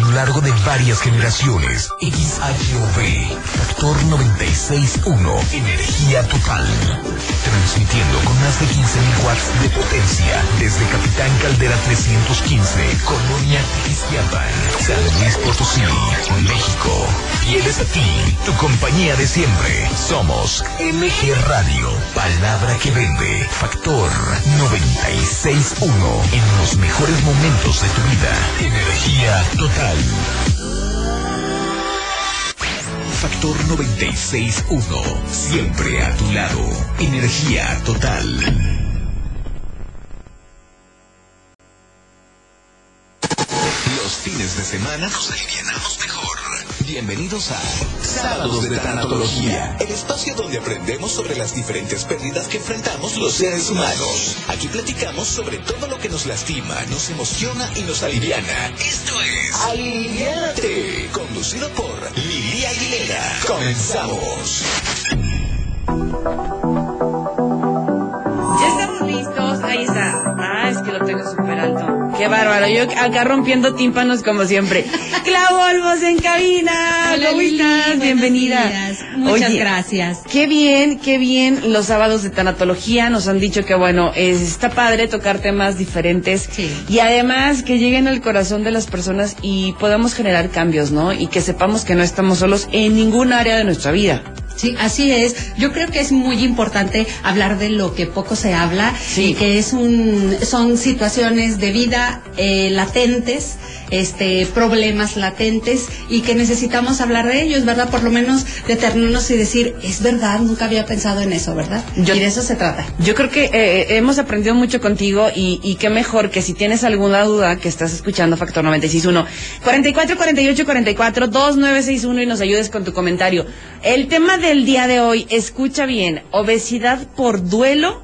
lo largo de varias generaciones. XHOV, Factor 96.1, energía total. Transmitiendo con más de 15.000 watts de potencia desde Capitán Caldera 315, Colonia Tiquistiapan, San Luis Potosí, México. Fieles a ti, tu compañía de siempre. Somos MG Radio, palabra que vende. Factor 96.1, en los mejores momentos de tu vida. Energía total. Factor 96.1, siempre a tu lado. Energía total. Los fines de semana nos alivianamos mejor. Bienvenidos a Sábados de Tanatología, el espacio donde aprendemos sobre las diferentes pérdidas que enfrentamos los seres humanos. Aquí platicamos sobre todo lo que nos lastima, nos emociona y nos aliviana. Esto es Aliviánate, conducido por Lili Aguilera. Comenzamos. Qué bárbaro. Yo acá rompiendo tímpanos como siempre. Clau Olmos en cabina. Hola, ¿Cómo estás? Bienvenida. días. Muchas Oye, gracias. Qué bien, qué bien los sábados de tanatología. Nos han dicho que, bueno, es- está padre tocar temas diferentes. Sí. Y además que lleguen al corazón de las personas y podamos generar cambios, ¿no? Y que sepamos que no estamos solos en ningún área de nuestra vida. Sí, así es. Yo creo que es muy importante hablar de lo que poco se habla Sí. y que es un, son situaciones de vida eh, latentes, este, problemas latentes y que necesitamos hablar de ellos, ¿verdad? Por lo menos detenernos y decir, es verdad, nunca había pensado en eso, ¿verdad? Yo- y de eso se trata. Yo creo que eh, hemos aprendido mucho contigo y, y qué mejor que si tienes alguna duda que estás escuchando Factor 961 44 48 44 2961 y nos ayudes con tu comentario. El tema del día de hoy, escucha bien, obesidad por duelo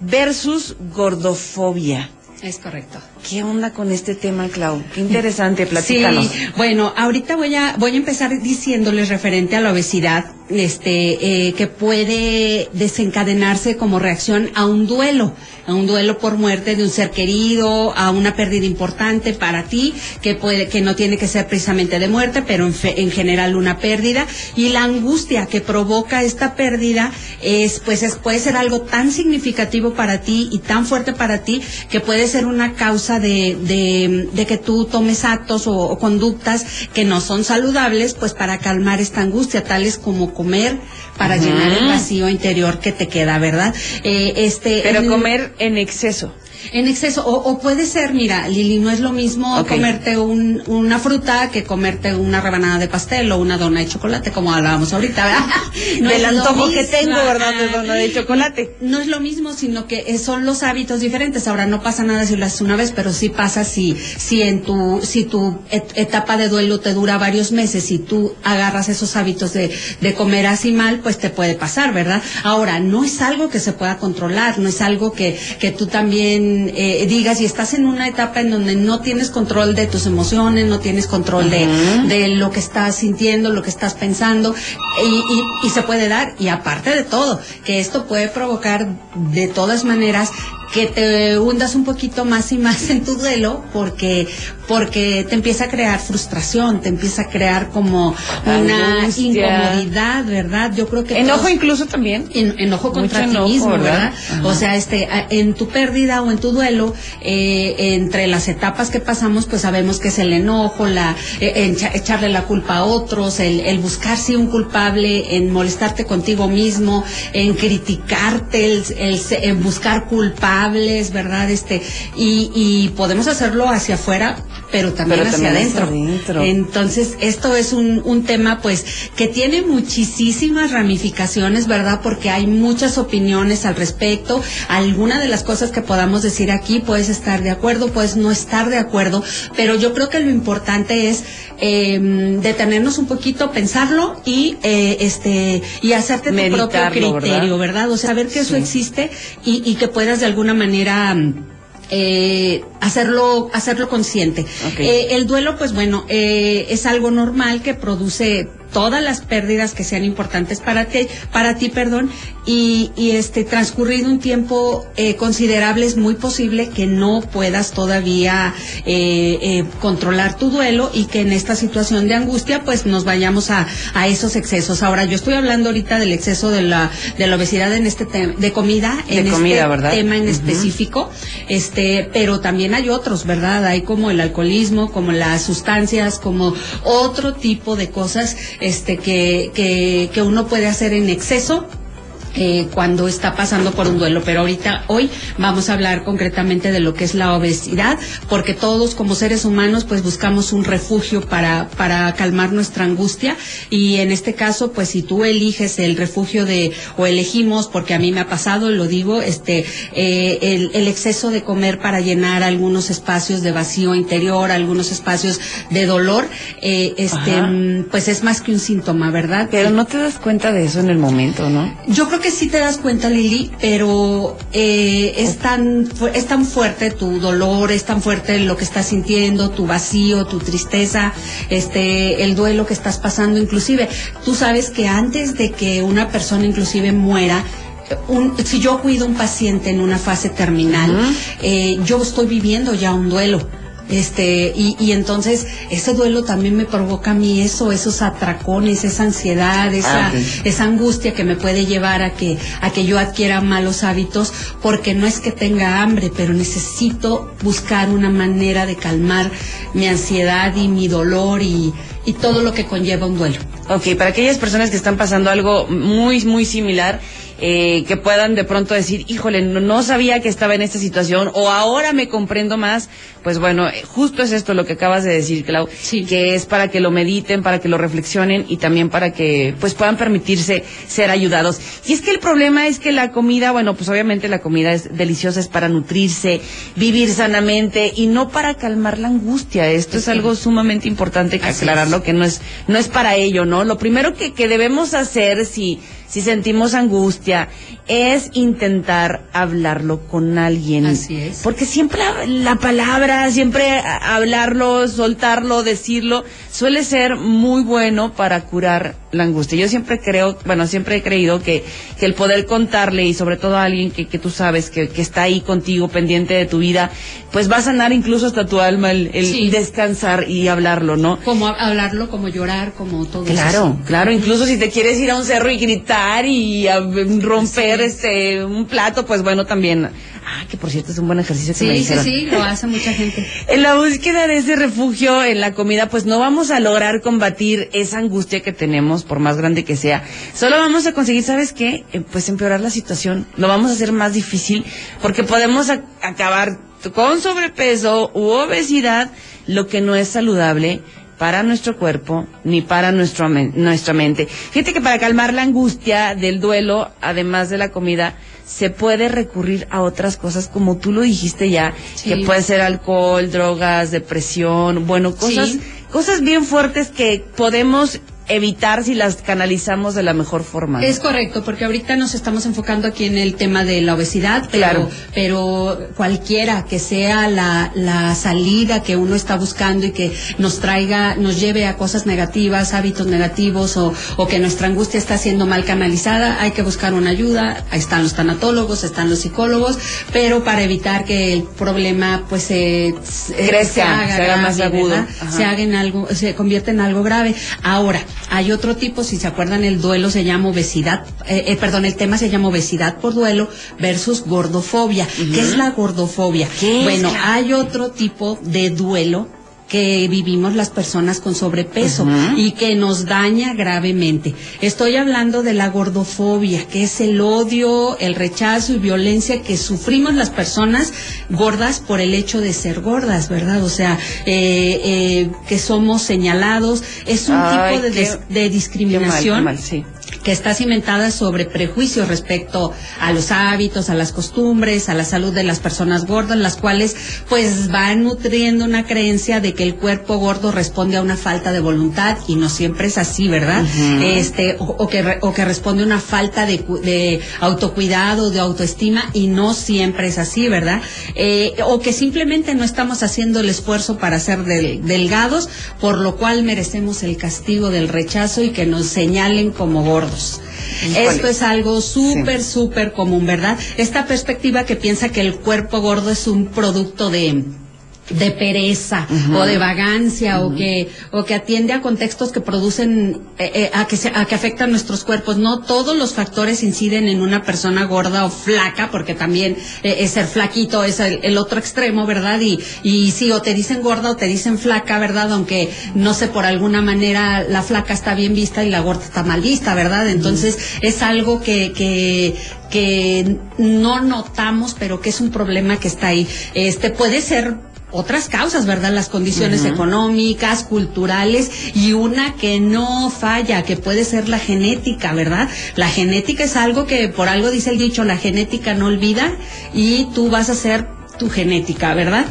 versus gordofobia. Es correcto. ¿Qué onda con este tema, Clau? Qué interesante, platícanos. Sí, bueno, ahorita voy a voy a empezar diciéndoles referente a la obesidad, este, eh, que puede desencadenarse como reacción a un duelo, a un duelo por muerte de un ser querido, a una pérdida importante para ti, que puede, que no tiene que ser precisamente de muerte, pero en, fe- en general una pérdida, y la angustia que provoca esta pérdida es, pues, es, puede ser algo tan significativo para ti y tan fuerte para ti que puede ser una causa de, de, de que tú tomes actos o, o conductas que no son saludables, pues para calmar esta angustia, tales como comer para llenar el vacío interior que te queda, ¿verdad? Eh, este, Pero en- comer en exceso. En exceso, o, o puede ser, mira, Lili, no es lo mismo comerte un, una fruta que comerte una rebanada de pastel o una dona de chocolate, como hablábamos ahorita, ¿verdad? No lo antojo que tengo, ¿verdad? De dona de chocolate. No es lo mismo, sino que eh, son los hábitos diferentes. Ahora no pasa nada si lo haces una vez, pero sí pasa si, si en tu, si tu et- etapa de duelo te dura varios meses y tú agarras esos hábitos de, de comer así mal, pues te puede pasar, ¿verdad? Ahora, no es algo que se pueda controlar, no es algo que, que tú también eh, digas y estás en una etapa en donde no tienes control de tus emociones, no tienes control de, de lo que estás sintiendo, lo que estás pensando, y, y- y se puede dar, y aparte de todo, que esto puede provocar de todas maneras que te hundas un poquito más y más en tu duelo porque porque te empieza a crear frustración, te empieza a crear como una Angustia. incomodidad, ¿verdad? Yo creo que Enojo todos- incluso también. en- enojo contra Mucho ti mismo, ¿verdad? O sea, este, en tu pérdida o en tu duelo, eh, entre las etapas que pasamos, pues sabemos que es el enojo, la, eh, echarle la culpa a otros, el, el buscar sí un culpable, en molestarte contigo mismo, en criticarte, el, el en buscar ¿verdad? Este, y, y podemos hacerlo hacia afuera, pero también Pero hacia también adentro. adentro. Entonces, esto es un, un tema, pues, que tiene muchísimas ramificaciones, ¿verdad? Porque hay muchas opiniones al respecto. Alguna de las cosas que podamos decir aquí, puedes estar de acuerdo, puedes no estar de acuerdo, pero yo creo que lo importante es eh, detenernos un poquito, pensarlo y, eh, este, y hacerte tu propio criterio, ¿verdad? ¿verdad? O sea, saber que eso existe y, y que puedas de alguna manera mm, eh, hacerlo hacerlo consciente. Eh, el duelo, pues bueno, eh, es algo normal que produce todas las pérdidas que sean importantes para ti, para ti, perdón, y, y este transcurrido un tiempo eh, considerable es muy posible que no puedas todavía eh, eh, controlar tu duelo y que en esta situación de angustia pues nos vayamos a, a esos excesos. Ahora yo estoy hablando ahorita del exceso de la de la obesidad en este tema de comida De en comida, este ¿verdad? tema en específico, este, pero también hay otros, ¿verdad? Hay como el alcoholismo, como las sustancias, como otro tipo de cosas, este, que, que, que uno puede hacer en exceso. Eh, cuando está pasando por un duelo, pero ahorita hoy vamos a hablar concretamente de lo que es la obesidad, porque todos como seres humanos pues buscamos un refugio para para calmar nuestra angustia y en este caso pues si tú eliges el refugio de o elegimos porque a mí me ha pasado lo digo este eh, el, el exceso de comer para llenar algunos espacios de vacío interior, algunos espacios de dolor, eh, este Ajá. pues es más que un síntoma, ¿verdad? Pero no te das cuenta de eso en el momento, ¿no? Yo creo que sí te das cuenta, Lili, pero eh, es tan es tan fuerte tu dolor, es tan fuerte lo que estás sintiendo, tu vacío, tu tristeza, este, el duelo que estás pasando, inclusive. Tú sabes que antes de que una persona inclusive muera, un- si yo cuido a un paciente en una fase terminal, eh, yo estoy viviendo ya un duelo. Este, y, y entonces ese duelo también me provoca a mí eso, esos atracones, esa ansiedad, esa, Ah, esa angustia que me puede llevar a que, a que yo adquiera malos hábitos, porque no es que tenga hambre, pero necesito buscar una manera de calmar mi ansiedad y mi dolor y, y todo lo que conlleva un duelo. Ok, para aquellas personas que están pasando algo muy, muy similar, eh, que puedan de pronto decir, híjole, no, no sabía que estaba en esta situación o ahora me comprendo más, pues bueno, eh, justo es esto lo que acabas de decir, Clau, Sí. que es para que lo mediten, para que lo reflexionen y también para que pues puedan permitirse ser ayudados. Y es que el problema es que la comida, bueno, pues obviamente la comida es deliciosa, es para nutrirse, vivir sanamente y no para calmar la angustia. Esto es algo sumamente importante que Así aclararlo, es. que no es, no es para ello, ¿no? Lo primero que, que debemos hacer si, si sentimos angustia es intentar hablarlo con alguien. Así es. Porque siempre la, la palabra, siempre hablarlo, soltarlo, decirlo, suele ser muy bueno para curar la angustia. Yo siempre creo, bueno, siempre he creído que, que el poder contarle y sobre todo a alguien que, que tú sabes que, que está ahí contigo, pendiente de tu vida, pues va a sanar incluso hasta tu alma el, el Sí. descansar y hablarlo, ¿no? Como hab- hablarlo, como llorar, como todo eso. Claro, claro, incluso si te quieres ir a un cerro y gritar y a romper este un plato, pues bueno, también. Ah, que por cierto es un buen ejercicio que Sí, sí, dijeron. sí, lo hace mucha gente. En la búsqueda de ese refugio en la comida, pues no vamos a lograr combatir esa angustia que tenemos, por más grande que sea. Solo vamos a conseguir, ¿sabes qué? Eh, Pues empeorar la situación. Lo vamos a hacer más difícil porque podemos acabar con sobrepeso u obesidad, lo que no es saludable para nuestro cuerpo ni para nuestro nuestra mente. Fíjate que para calmar la angustia del duelo, además de la comida, se puede recurrir a otras cosas como tú lo dijiste ya, Sí. que puede ser alcohol, drogas, depresión, bueno, cosas, Sí. cosas bien fuertes que podemos evitar si las canalizamos de la mejor forma. ¿no? Es correcto, porque ahorita nos estamos enfocando aquí en el tema de la obesidad, pero, Claro. pero cualquiera que sea la, la salida que uno está buscando y que nos traiga, nos lleve a cosas negativas, hábitos negativos o, o que nuestra angustia está siendo mal canalizada, hay que buscar una ayuda. Ahí están los tanatólogos, están los psicólogos, pero para evitar que el problema pues se, se- Crezca, se haga más grave, agudo. ¿verdad? Ajá. Se haga en algo, se convierte en algo grave. Ahora, hay otro tipo, si se acuerdan, el duelo se llama obesidad, eh, eh, perdón, el tema se llama obesidad por duelo versus gordofobia. ¿Qué es la gordofobia? ¿Qué es bueno, la- hay otro tipo de duelo que vivimos las personas con sobrepeso y que nos daña gravemente. Estoy hablando de la gordofobia, que es el odio, el rechazo y violencia que sufrimos las personas gordas por el hecho de ser gordas, ¿verdad? O sea, eh, eh, que somos señalados. Es un Ay, tipo de, qué- dis- de Qué mal, discriminación qué mal, sí. Que está cimentada sobre prejuicios respecto a los hábitos, a las costumbres, a la salud de las personas gordas, las cuales pues van nutriendo una creencia de que el cuerpo gordo responde a una falta de voluntad y no siempre es así, ¿verdad? Este o, que o que responde a una falta de, de, autocuidado, de autoestima y no siempre es así, ¿verdad? Eh, o que simplemente no estamos haciendo el esfuerzo para ser delgados, por lo cual merecemos el castigo del rechazo y que nos señalen como gordos. Esto es algo súper, súper común, ¿verdad? Esta perspectiva que piensa que el cuerpo gordo es un producto de de pereza o de vagancia o que o que atiende a contextos que producen eh, eh, a que se, a que afectan nuestros cuerpos. No todos los factores inciden en una persona gorda o flaca porque también eh, es ser flaquito es el, otro extremo verdad y y sí o te dicen gorda o te dicen flaca verdad aunque no sé por alguna manera la flaca está bien vista y la gorda está mal vista verdad entonces es algo que que que no notamos pero que es un problema que está ahí. Este puede ser otras causas, ¿verdad? Las condiciones económicas, culturales y una que no falla, que puede ser la genética, ¿verdad? La genética es algo que por algo dice el dicho, la genética no olvida y tú vas a ser tu genética, ¿verdad?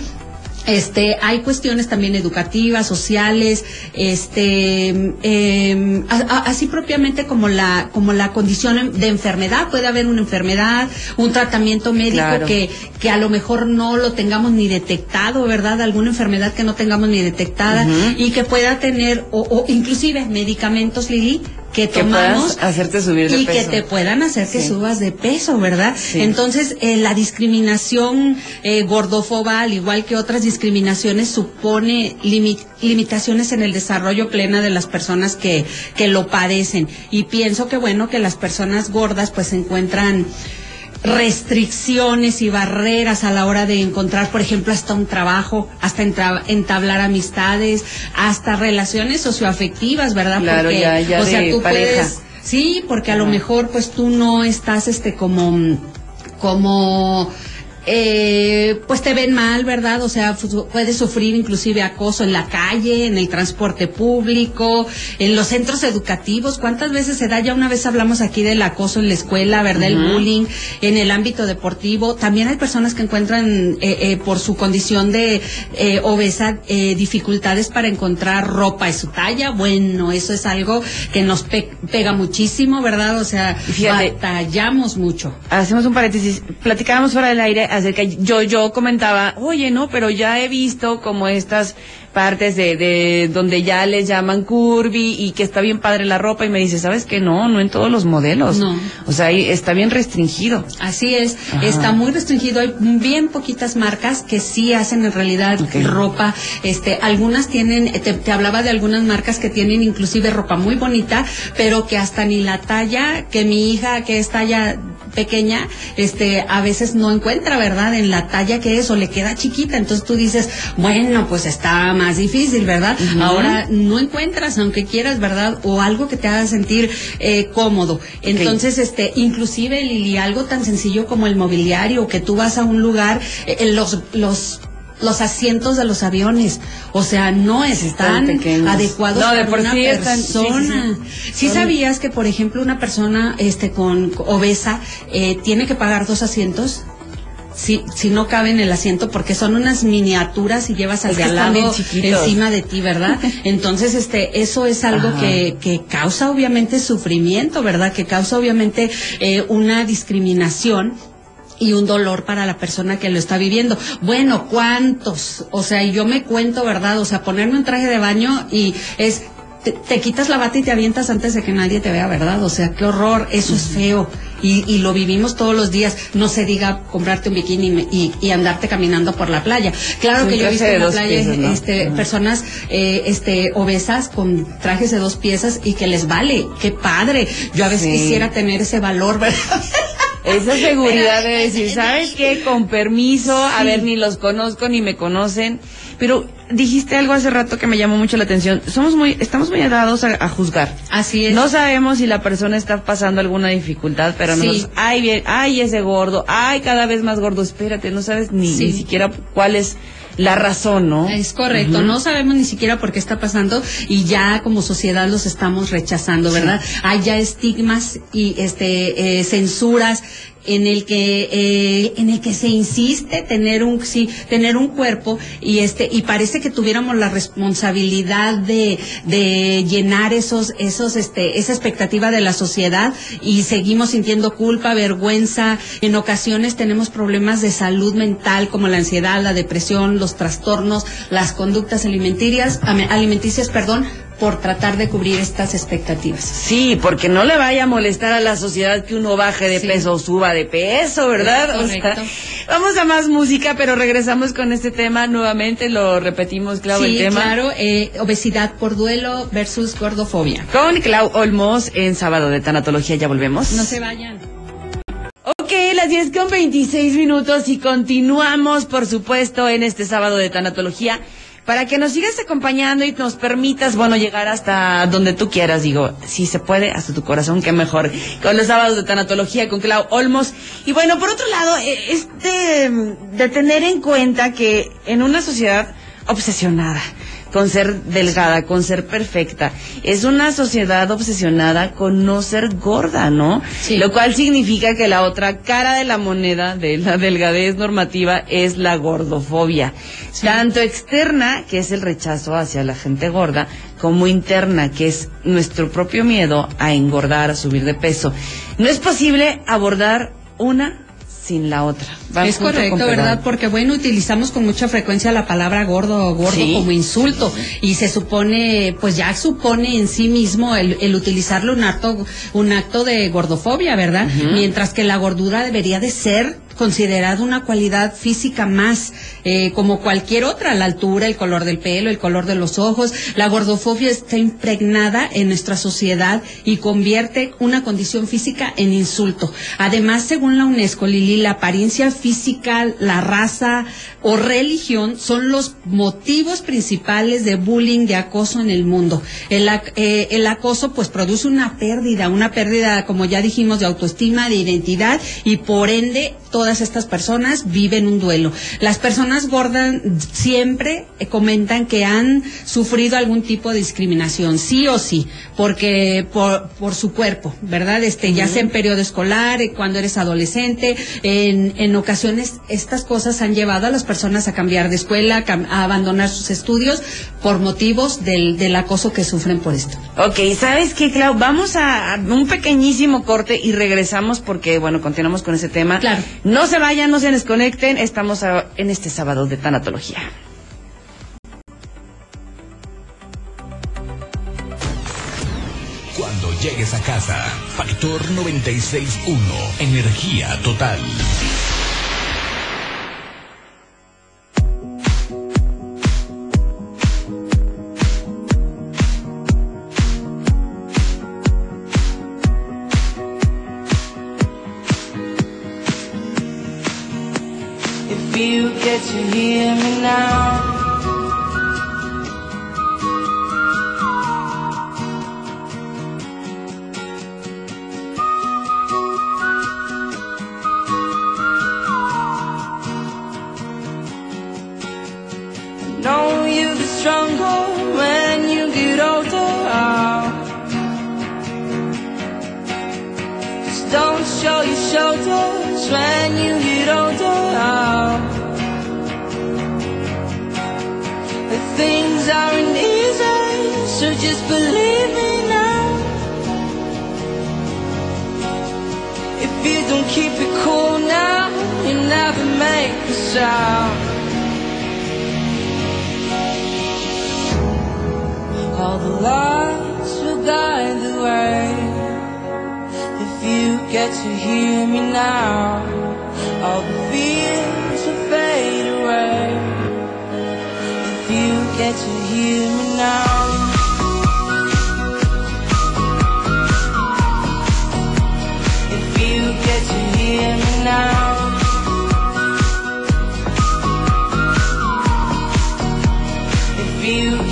Este, hay cuestiones también educativas, sociales, este, em, así propiamente como la, como la condición de enfermedad. Puede haber una enfermedad, un tratamiento médico que, que a lo mejor no lo tengamos ni detectado, ¿verdad? Alguna enfermedad que no tengamos ni detectada y que pueda tener, o, o inclusive medicamentos, Lili, que tomamos hacerte subir y que te puedan hacer que subas de peso, ¿verdad? Entonces, eh, la discriminación eh, gordofoba, al igual que otras discriminaciones, supone limitaciones en el desarrollo plena de las personas que, que lo padecen. Y pienso que, bueno, que las personas gordas pues se encuentran restricciones y barreras a la hora de encontrar, por ejemplo, hasta un trabajo, hasta entablar amistades, hasta relaciones socioafectivas, ¿verdad? Claro, porque, ya, ya o sea, tú puedes, sí, porque a lo mejor pues tú no estás este como como eh, pues te ven mal, ¿verdad? O sea, puedes sufrir inclusive acoso en la calle, en el transporte público, en los centros educativos. ¿Cuántas veces se da? Ya una vez hablamos aquí del acoso en la escuela, ¿verdad? El bullying en el ámbito deportivo. También hay personas que encuentran eh, eh, por su condición de eh, obesa eh, dificultades para encontrar ropa de su talla. Bueno, eso es algo que nos pega muchísimo, ¿verdad? O sea, batallamos mucho. Hacemos un paréntesis. Platicábamos fuera del aire acerca, yo, yo comentaba, oye, no, pero ya he visto como estas partes de, de donde ya les llaman curvy y que está bien padre la ropa y me dice, ¿sabes qué? No, no en todos los modelos. No. O sea, está bien restringido. Así es, está muy restringido. Hay bien poquitas marcas que sí hacen en realidad ropa. Este, algunas tienen, te, te, hablaba de algunas marcas que tienen inclusive ropa muy bonita, pero que hasta ni la talla, que mi hija que es talla pequeña, este, a veces no encuentra, ¿verdad? En la talla que es o le queda chiquita. Entonces tú dices, bueno, pues está más difícil, ¿verdad? Ahora no encuentras, aunque quieras, ¿verdad? O algo que te haga sentir eh, cómodo. Entonces, este, inclusive, Lili, algo tan sencillo como el mobiliario, que tú vas a un lugar, eh, los, los los asientos de los aviones, o sea, no están, adecuados para una persona. sí, sabías que, por ejemplo, una persona este con obesa eh, tiene que pagar dos asientos? Si, si no cabe en el asiento porque son unas miniaturas y llevas al de al lado encima de ti, ¿verdad? Entonces, este, eso es algo que, que causa obviamente sufrimiento, ¿verdad? Que causa obviamente eh, una discriminación y un dolor para la persona que lo está viviendo. Bueno, ¿cuántos? O sea, yo me cuento, ¿verdad? O sea, ponerme un traje de baño y es te, quitas la bata y te avientas antes de que nadie te vea, ¿verdad? O sea, qué horror, eso es feo. Y, y lo vivimos todos los días. No se diga comprarte un bikini y, y andarte caminando por la playa. Claro que yo he visto en la playa este, personas eh, este, obesas con trajes de dos piezas y que les vale. Qué padre. Yo a veces quisiera tener ese valor, ¿verdad? Esa seguridad de decir, ¿sabes qué? Con permiso, a ver, ni los conozco ni me conocen. Pero dijiste algo hace rato que me llamó mucho la atención. Somos muy, estamos muy dados a, juzgar. Así es. No sabemos si la persona está pasando alguna dificultad, pero sí. ay, bien, ay, ese gordo, ay, cada vez más gordo. Espérate, no sabes ni, ni siquiera cuál es la razón, ¿no? Es correcto, no sabemos ni siquiera por qué está pasando y ya como sociedad los estamos rechazando, ¿verdad? Hay ya estigmas y este eh, censuras en el que eh, en el que se insiste tener un sí tener un cuerpo y este y parece que tuviéramos la responsabilidad de, de llenar esos esos este esa expectativa de la sociedad y seguimos sintiendo culpa vergüenza. En ocasiones tenemos problemas de salud mental como la ansiedad la depresión los trastornos las conductas alimenticias alimenticias perdón por tratar de cubrir estas expectativas. Sí, porque no le vaya a molestar a la sociedad que uno baje de peso o suba de peso, ¿verdad? vamos a más música, pero regresamos con este tema nuevamente, lo repetimos, Clau, el tema. claro, eh, obesidad por duelo versus gordofobia. Con Clau Olmos en Sábado de Tanatología, ya volvemos. No se vayan. Ok, las 10 con 26 minutos y continuamos, por supuesto, en este sábado de tanatología para que nos sigas acompañando y nos permitas, bueno, llegar hasta donde tú quieras, digo, si se puede, hasta tu corazón, qué mejor, con los sábados de tanatología con Clau Olmos. Y bueno, por otro lado, e, es de tener en cuenta que en una sociedad obsesionada, con ser delgada, con ser perfecta. Es una sociedad obsesionada con no ser gorda, ¿no? Lo cual significa que la otra cara de la moneda de la delgadez normativa es la gordofobia. Tanto externa, que es el rechazo hacia la gente gorda, como interna, que es nuestro propio miedo a engordar, a subir de peso. No es posible abordar una sin la otra. es correcto, ¿verdad? Porque bueno, utilizamos con mucha frecuencia la palabra gordo o gordo como insulto y se supone, pues ya supone en sí mismo el, utilizarlo un acto, un acto de gordofobia, ¿verdad? Mientras que la gordura debería de ser considerado una cualidad física más eh, como cualquier otra, la altura, el color del pelo, el color de los ojos. La gordofobia está impregnada en nuestra sociedad y convierte una condición física en insulto. Además, según la UNESCO, Lili, la apariencia física, la raza o religión son los motivos principales de bullying, de acoso en el mundo. El, eh, el acoso pues produce una pérdida, una pérdida, como ya dijimos, de autoestima, de identidad y por ende todas estas personas viven un duelo. Las personas gordas siempre eh, comentan que han sufrido algún tipo de discriminación, sí o sí, porque por, por su cuerpo, ¿verdad? Este, ya sea en periodo escolar, eh, cuando eres adolescente, en, en ocasiones estas cosas han llevado a las personas a cambiar de escuela, a abandonar sus estudios por motivos del, del acoso que sufren por esto. Ok, ¿sabes qué, Clau? Vamos a un pequeñísimo corte y regresamos porque, bueno, continuamos con ese tema. Claro. No se vayan, no se desconecten. Estamos en este sábado de tanatología. Cuando llegues a casa, Factor 96.1, energía total. Just believe me now. If you don't keep it cool now, you'll never make a sound. All the lights will guide the way. If you get to hear me now, all the fears will fade away If you get to hear me now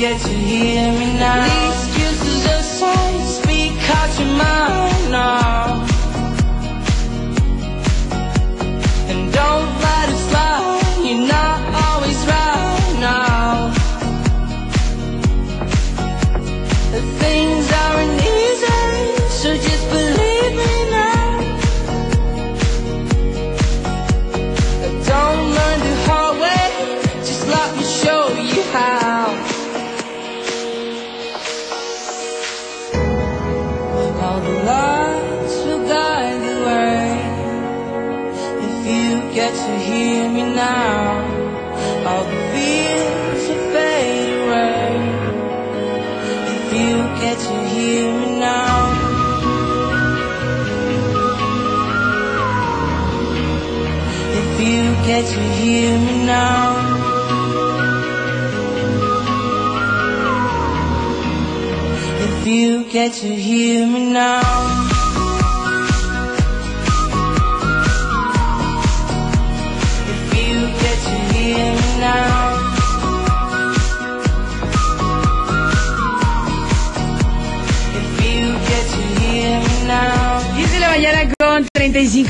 you get to hear me now. These excuses aside, speak out your mind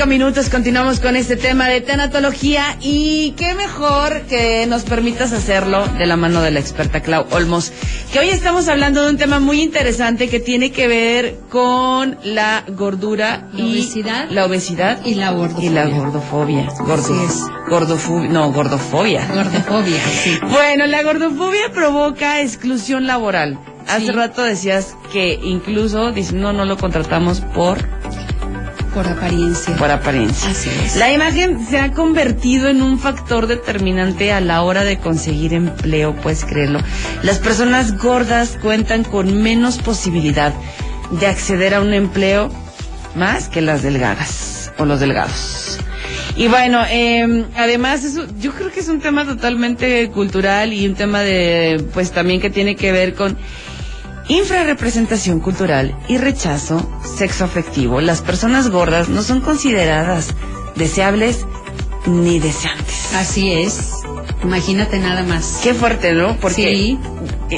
35 minutos. Continuamos con este tema de tanatología. Y qué mejor que nos permitas hacerlo de la mano de la experta Clau Olmos. Que hoy estamos hablando de un tema muy interesante que tiene que ver con la gordura La y obesidad. la obesidad Y la gordofobia. y la gordofobia. Gordofobia. No, gordofobia. Gordofobia, sí. Bueno, la gordofobia provoca exclusión laboral. Hace Sí. rato decías que incluso no, no lo contratamos por, Por apariencia. por apariencia. Así es. La imagen se ha convertido en un factor determinante a la hora de conseguir empleo, puedes creerlo. Las personas gordas cuentan con menos posibilidad de acceder a un empleo más que las delgadas o los delgados. Y bueno, eh, además eso, yo creo que es un tema totalmente cultural y un tema de, pues también que tiene que ver con infrarrepresentación cultural y rechazo sexoafectivo. Las personas gordas no son consideradas deseables ni deseantes. Así es. Imagínate nada más. Qué fuerte, ¿no? Porque Sí.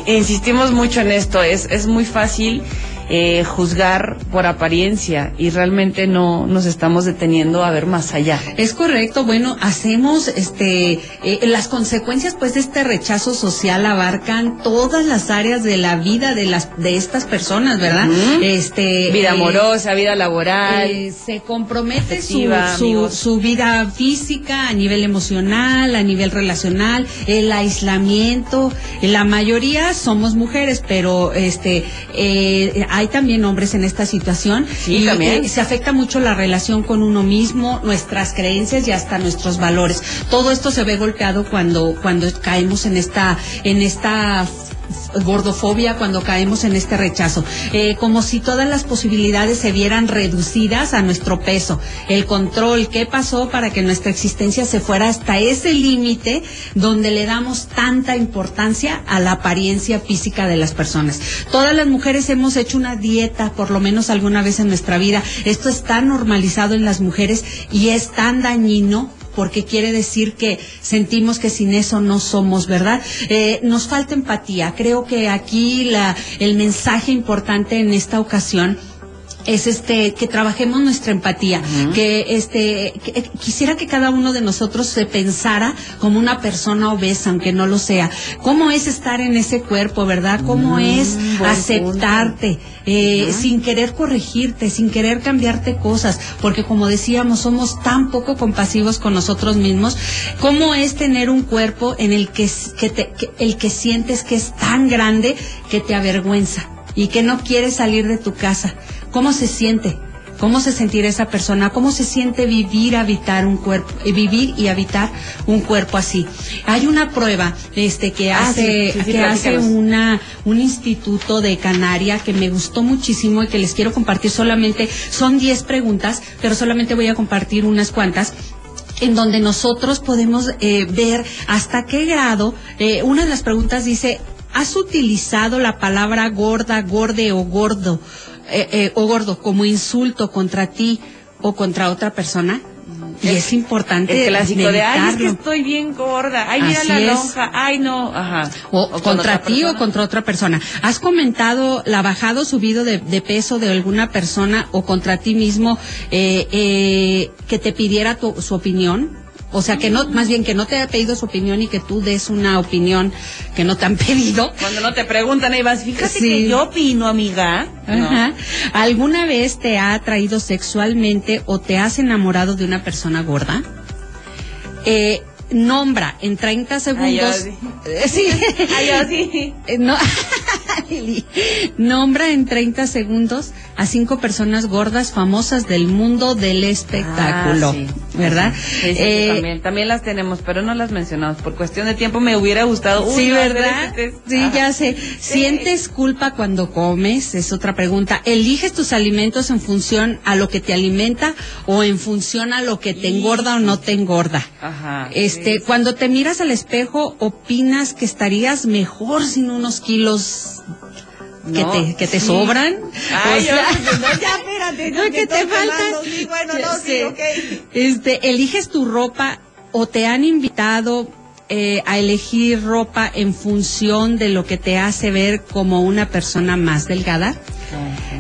insistimos mucho en esto. Es, es muy fácil eh, juzgar por apariencia y realmente no nos estamos deteniendo a ver más allá. Es correcto, bueno, hacemos este eh, las consecuencias pues de este rechazo social abarcan todas las áreas de la vida de las de estas personas, ¿verdad? Este Vida eh, amorosa, vida laboral. eh, se compromete su, su, su vida física a nivel emocional, a nivel relacional, el aislamiento. La mayoría somos mujeres, pero este eh, hay también hombres en esta situación. Sí, y también. eh, se afecta mucho la relación con uno mismo, nuestras creencias y hasta nuestros valores. Todo esto se ve golpeado cuando cuando caemos en esta en esta gordofobia cuando caemos en este rechazo, Eh, como si todas las posibilidades se vieran reducidas a nuestro peso, el control, qué pasó para que nuestra existencia se fuera hasta ese límite donde le damos tanta importancia a la apariencia física de las personas. Todas las mujeres hemos hecho una dieta, por lo menos alguna vez en nuestra vida. Esto está normalizado en las mujeres y es tan dañino porque quiere decir que sentimos que sin eso no somos, ¿verdad? Eh, nos falta empatía. Creo que aquí la, el mensaje importante en esta ocasión es este que trabajemos nuestra empatía, que este que- eh, quisiera que cada uno de nosotros se pensara como una persona obesa, aunque no lo sea. ¿Cómo es estar en ese cuerpo, verdad? ¿Cómo es buen aceptarte eh, sin querer corregirte, sin querer cambiarte cosas? Porque como decíamos, somos tan poco compasivos con nosotros mismos. ¿Cómo es tener un cuerpo en el que te- que- el que sientes que es tan grande que te avergüenza y que no quieres salir de tu casa? ¿Cómo se siente? ¿Cómo se sentirá esa persona? ¿Cómo se siente vivir, habitar un cuerpo, eh, vivir y habitar un cuerpo así? Hay una prueba, este, que Ah, hace, sí, sí, sí, que hace una, un instituto de Canaria que me gustó muchísimo y que les quiero compartir solamente, son 10 preguntas, pero solamente voy a compartir unas cuantas en donde nosotros podemos eh, ver hasta qué grado, eh, una de las preguntas dice, ¿has utilizado la palabra gorda, gorde o gordo, eh, eh, o gordo como insulto contra ti o contra otra persona? Y es importante. El clásico de, ay, es que estoy bien gorda, ay, mira Así la lonja, ay, no, ajá. O, con contra ti o contra otra persona. ¿Has comentado la bajada o subido de, de peso de alguna persona o contra ti mismo eh, eh, que te pidiera tu- su opinión? O sea, que no, más bien que no te haya pedido su opinión y que tú des una opinión que no te han pedido. Cuando no te preguntan, ahí vas, fíjate Sí. que yo opino, amiga. No. ¿Alguna vez te ha atraído sexualmente o te has enamorado de una persona gorda? Eh, nombra en 30 segundos. sí. Eh, sí. Ay, yo sí. Eh, No, nombra en 30 segundos a cinco personas gordas famosas del mundo del espectáculo, Ah, sí. ¿verdad? Sí, Eh, también, también las tenemos, pero no las mencionamos. Por cuestión de tiempo me hubiera gustado. Uy, Sí, ¿verdad? Sí, ya sé. ¿Sientes culpa cuando comes? Es otra pregunta. ¿Eliges tus alimentos en función a lo que te alimenta o en función a lo que te engorda o no te engorda? Ajá. Este, cuando te miras al espejo, ¿opinas que estarías mejor sin unos kilos que No, te, que te sí. sobran? Ay, O sea, yo- no, ya, espérate, no, que te faltan. sí, bueno, no, sí. Este, eliges tu ropa o te han invitado eh, a elegir ropa en función de lo que te hace ver como una persona más delgada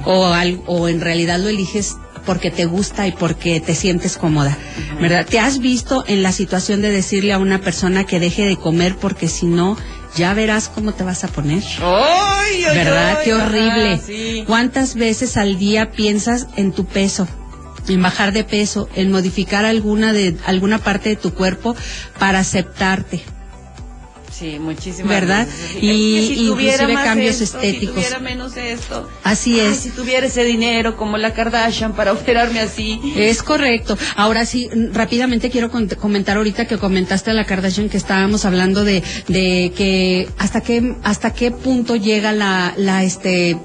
o, al- o en realidad lo eliges porque te gusta y porque te sientes cómoda, ¿verdad? ¿Te has visto en la situación de decirle a una persona que deje de comer porque si no, ya verás cómo te vas a poner? Ay, ay, ¿Verdad? ay, Qué ajá, horrible. sí. ¿Cuántas veces al día piensas en tu peso? En bajar de peso, en modificar alguna de alguna parte de tu cuerpo para aceptarte. Sí, muchísimas ¿Verdad? veces. Y si inclusive cambios esto, estéticos. Si tuviera menos esto. Así Ay, es. si tuviera ese dinero como la Kardashian para operarme así. Es correcto. Ahora sí, rápidamente quiero comentar ahorita que comentaste a la Kardashian que estábamos hablando de, de que hasta qué hasta qué punto llega la la este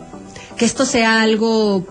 que esto sea algo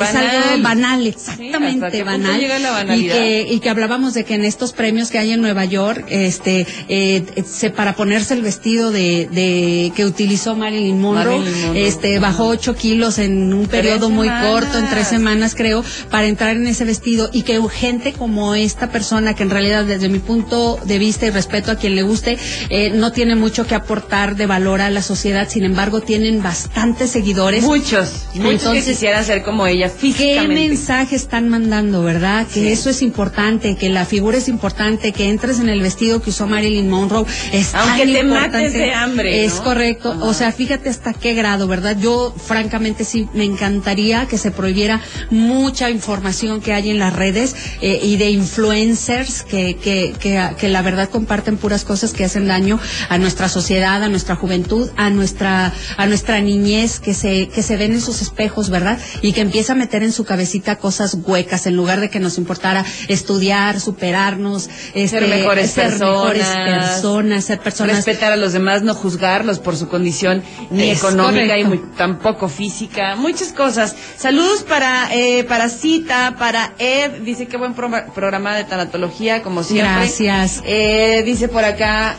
es algo banal, exactamente ¿hasta qué punto banal. y que y que hablábamos de que en estos premios que hay en Nueva York, este, eh, se para ponerse el vestido de, de que utilizó Marilyn Monroe, Marilyn Monroe. este, bajó ocho kilos en un periodo muy corto, en tres semanas creo, para entrar en ese vestido y que gente como esta persona, que en realidad desde mi punto de vista y respeto a quien le guste, eh, no tiene mucho que aportar de valor a la sociedad, sin embargo tienen bastantes seguidores. Muchos, muchos Entonces, que quisieran ser como ella ¿Qué físicamente. mensaje están mandando, verdad? Que Sí. eso es importante, que la figura es importante, que entres en el vestido que usó Marilyn Monroe. Es Aunque tan te importante. mates de hambre, Es ¿no? correcto. Ajá. O sea, fíjate hasta qué grado, ¿verdad? Yo, francamente, sí, me encantaría que se prohibiera mucha información que hay en las redes eh, y de influencers que, que, que, que la verdad comparten puras cosas que hacen daño a nuestra sociedad, a nuestra juventud, a nuestra, a nuestra niñez, que se, que se ven en sus espejos, ¿verdad? Y que empieza a meter en su cabecita cosas huecas en lugar de que nos importara estudiar, superarnos, este, mejores ser mejores personas, personas, ser personas Respetar a los demás, no juzgarlos por su condición ni Es económica y muy- tampoco física, muchas cosas. Saludos para eh, para Cita, para Ed, dice qué buen pro- programa de tanatología como siempre. Gracias. Eh, dice por acá,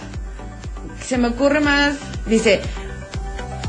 se me ocurre más, dice,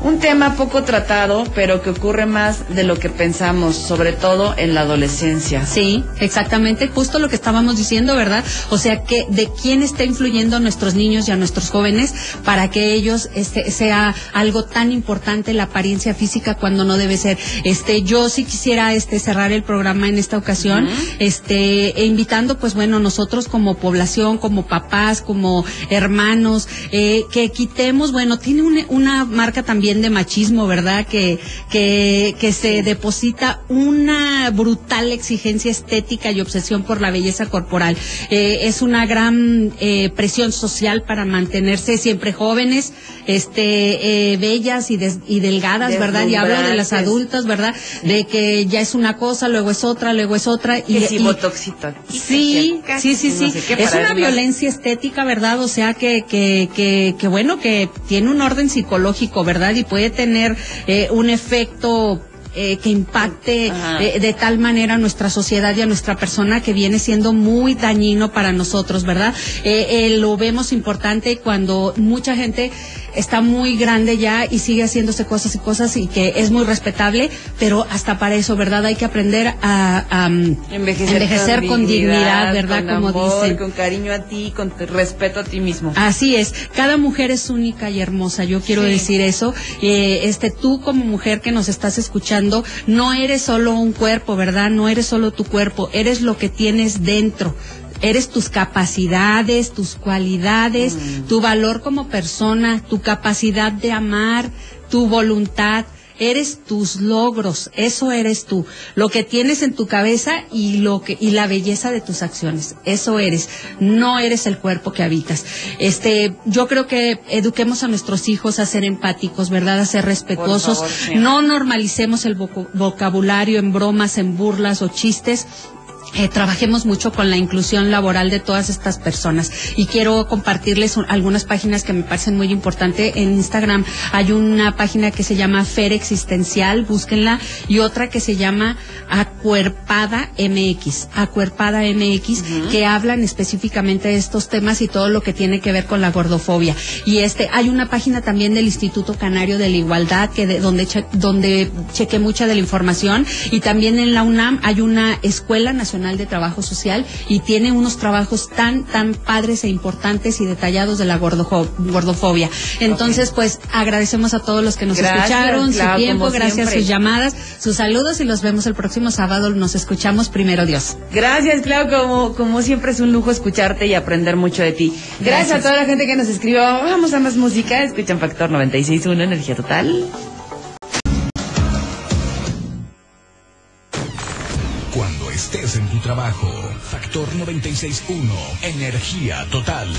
un tema poco tratado, pero que ocurre más de lo que pensamos, sobre todo en la adolescencia. Sí, exactamente, justo lo que estábamos diciendo, ¿verdad? O sea, que de quién está influyendo a nuestros niños y a nuestros jóvenes para que ellos este, sea algo tan importante la apariencia física cuando no debe ser. Este, yo sí quisiera este cerrar el programa en esta ocasión, este, e invitando, pues bueno, nosotros como población, como papás, como hermanos, eh, que quitemos, bueno, tiene una, una marca también de machismo, ¿verdad? Que, que, que se deposita una brutal exigencia estética y obsesión por la belleza corporal. Eh, es una gran eh, presión social para mantenerse siempre jóvenes, este, eh, bellas y, des- y delgadas, ¿verdad? Y hablo de las adultas, ¿verdad? De que ya es una cosa, luego es otra, luego es otra. Que si y- botoxito Sí, que sí, sí, no sí. sé qué, es una violencia estética, ¿verdad? O sea, que, que, que, que bueno, que tiene un orden psicológico, ¿verdad? Y puede tener eh, un efecto eh, que impacte eh, de tal manera a nuestra sociedad y a nuestra persona que viene siendo muy dañino para nosotros, ¿verdad? Eh, eh, lo vemos importante cuando mucha gente está muy grande ya y sigue haciéndose cosas y cosas y que es muy respetable, pero hasta para eso, ¿verdad? Hay que aprender a, a, um, Envejecer, con dignidad, ¿verdad? Con Como amor, dicen. con cariño a ti, con respeto a ti mismo. Así es, cada mujer es única y hermosa, yo quiero Sí. decir eso. Eh, este, tú como mujer que nos estás escuchando, no eres solo un cuerpo, ¿verdad? No eres solo tu cuerpo, eres lo que tienes dentro. Eres tus capacidades, tus cualidades, Mm. tu valor como persona, tu capacidad de amar, tu voluntad. eres tus logros, eso eres tú, lo que tienes en tu cabeza y lo que y la belleza de tus acciones, eso eres, no eres el cuerpo que habitas. Este, yo creo que eduquemos a nuestros hijos a ser empáticos, ¿verdad? A ser respetuosos, favor, no normalicemos el voc- vocabulario en bromas, en burlas o chistes, eh, trabajemos mucho con la inclusión laboral de todas estas personas y quiero compartirles un- algunas páginas que me parecen muy importantes. En Instagram hay una página que se llama Fer Existencial, búsquenla, y otra que se llama Acuerpada MX, Acuerpada MX, que hablan específicamente de estos temas y todo lo que tiene que ver con la gordofobia. Y este, hay una página también del Instituto Canario de la Igualdad, que de, donde, che- donde chequé mucha de la información, y también en la UNAM hay una Escuela Nacional de Trabajo Social y tiene unos trabajos tan, tan padres e importantes y detallados de la gordofobia. Entonces, pues, agradecemos a todos los que nos Gracias, escucharon, su tiempo, gracias a sus llamadas, sus saludos y los vemos el próximo sábado. Nos escuchamos primero Dios. Gracias, Clau, como, como siempre es un lujo escucharte y aprender mucho de ti. Gracias, Gracias. a toda la gente que nos escribió. Vamos a más música, escuchan Factor 96.1, Energía Total. Trabajo, Factor 96.1, energía total.